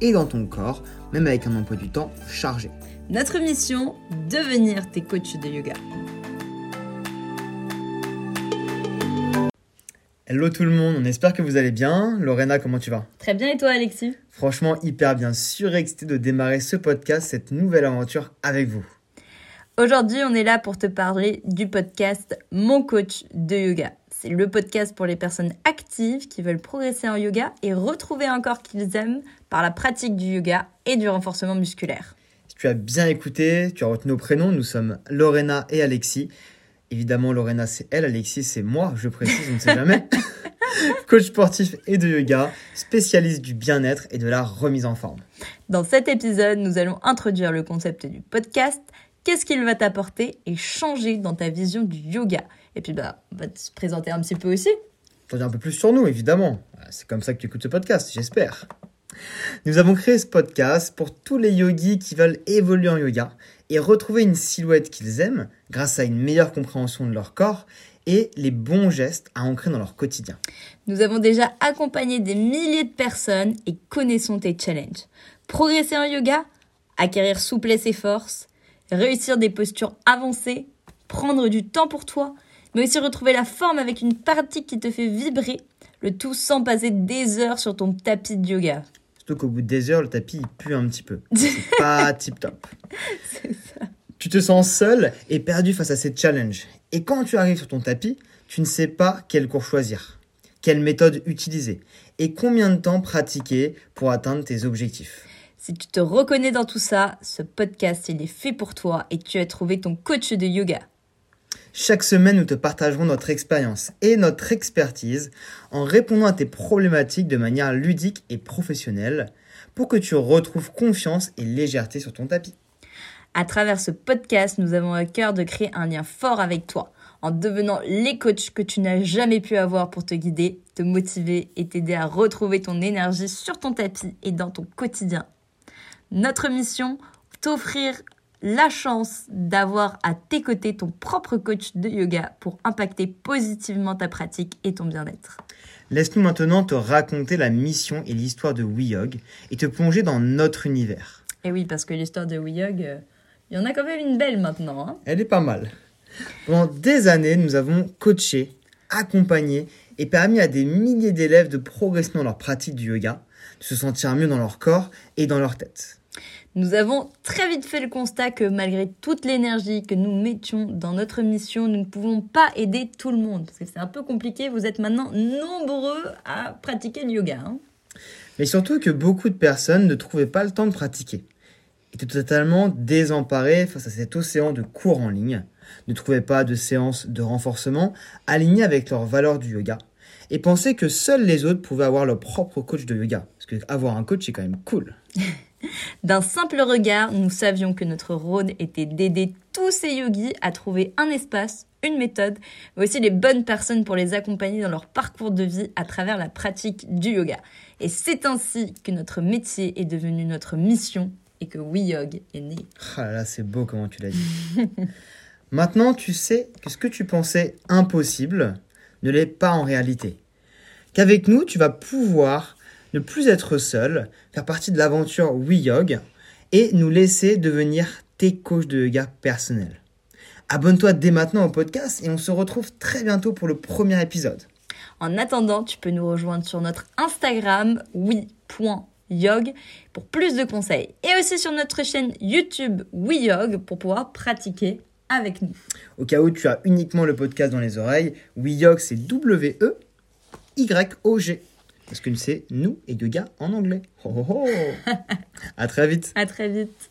et dans ton corps, même avec un emploi du temps chargé. Notre mission, devenir tes coachs de yoga. Hello tout le monde, on espère que vous allez bien. Lorena, comment tu vas? Très bien et toi Alexis? Franchement, hyper bien, surexcité de démarrer ce podcast, cette nouvelle aventure avec vous. Aujourd'hui, on est là pour te parler du podcast Mon coach de yoga. C'est le podcast pour les personnes actives qui veulent progresser en yoga et retrouver un corps qu'ils aiment par la pratique du yoga et du renforcement musculaire. Si tu as bien écouté, tu as retenu nos prénoms, nous sommes Lorena et Alexis. Évidemment, Lorena c'est elle, Alexis c'est moi, je précise, on ne sait jamais. Coach sportif et de yoga, spécialiste du bien-être et de la remise en forme. Dans cet épisode, nous allons introduire le concept du podcast, qu'est-ce qu'il va t'apporter et changer dans ta vision du yoga? Et puis, bah, on va te présenter un petit peu aussi. T'en dire un peu plus sur nous, évidemment. C'est comme ça que tu écoutes ce podcast, j'espère. Nous avons créé ce podcast pour tous les yogis qui veulent évoluer en yoga et retrouver une silhouette qu'ils aiment grâce à une meilleure compréhension de leur corps et les bons gestes à ancrer dans leur quotidien. Nous avons déjà accompagné des milliers de personnes et connaissons tes challenges. Progresser en yoga, acquérir souplesse et force, réussir des postures avancées, prendre du temps pour toi, mais aussi retrouver la forme avec une pratique qui te fait vibrer, le tout sans passer des heures sur ton tapis de yoga. Surtout qu'au bout de des heures, le tapis il pue un petit peu. C'est pas tip top. C'est ça. Tu te sens seul et perdu face à ces challenges. Et quand tu arrives sur ton tapis, tu ne sais pas quel cours choisir, quelle méthode utiliser et combien de temps pratiquer pour atteindre tes objectifs. Si tu te reconnais dans tout ça, ce podcast il est fait pour toi et tu as trouvé ton coach de yoga. Chaque semaine, nous te partagerons notre expérience et notre expertise en répondant à tes problématiques de manière ludique et professionnelle pour que tu retrouves confiance et légèreté sur ton tapis. À travers ce podcast, nous avons à cœur de créer un lien fort avec toi en devenant les coachs que tu n'as jamais pu avoir pour te guider, te motiver et t'aider à retrouver ton énergie sur ton tapis et dans ton quotidien. Notre mission, t'offrir la chance d'avoir à tes côtés ton propre coach de yoga pour impacter positivement ta pratique et ton bien-être. Laisse-nous maintenant te raconter la mission et l'histoire de WeYog et te plonger dans notre univers. Et oui, parce que l'histoire de WeYog, euh, il y en a quand même une belle maintenant. Hein Elle est pas mal. Pendant des années, nous avons coaché, accompagné et permis à des milliers d'élèves de progresser dans leur pratique du yoga, de se sentir mieux dans leur corps et dans leur tête. Nous avons très vite fait le constat que malgré toute l'énergie que nous mettions dans notre mission, nous ne pouvons pas aider tout le monde. Parce que c'est un peu compliqué, vous êtes maintenant nombreux à pratiquer le yoga. hein. Mais surtout que beaucoup de personnes ne trouvaient pas le temps de pratiquer, étaient totalement désemparées face à cet océan de cours en ligne, ne trouvaient pas de séances de renforcement alignées avec leurs valeurs du yoga, et pensaient que seuls les autres pouvaient avoir leur propre coach de yoga. Parce que avoir un coach, c'est quand même cool. D'un simple regard, nous savions que notre rôle était d'aider tous ces yogis à trouver un espace, une méthode, mais aussi les bonnes personnes pour les accompagner dans leur parcours de vie à travers la pratique du yoga. Et c'est ainsi que notre métier est devenu notre mission et que WeYog est né. Ah là là, c'est beau comment tu l'as dit. Maintenant, tu sais que ce que tu pensais impossible ne l'est pas en réalité. Qu'avec nous, tu vas pouvoir ne plus être seul, faire partie de l'aventure WeYog et nous laisser devenir tes coachs de yoga personnels. Abonne-toi dès maintenant au podcast et on se retrouve très bientôt pour le premier épisode. En attendant, tu peux nous rejoindre sur notre Instagram oui.yog pour plus de conseils et aussi sur notre chaîne YouTube WeYog pour pouvoir pratiquer avec nous. Au cas où tu as uniquement le podcast dans les oreilles, WeYog c'est W-E-Y-O-G. Parce que c'est nous et yoga en anglais. Oh, oh, oh. à très vite. À très vite.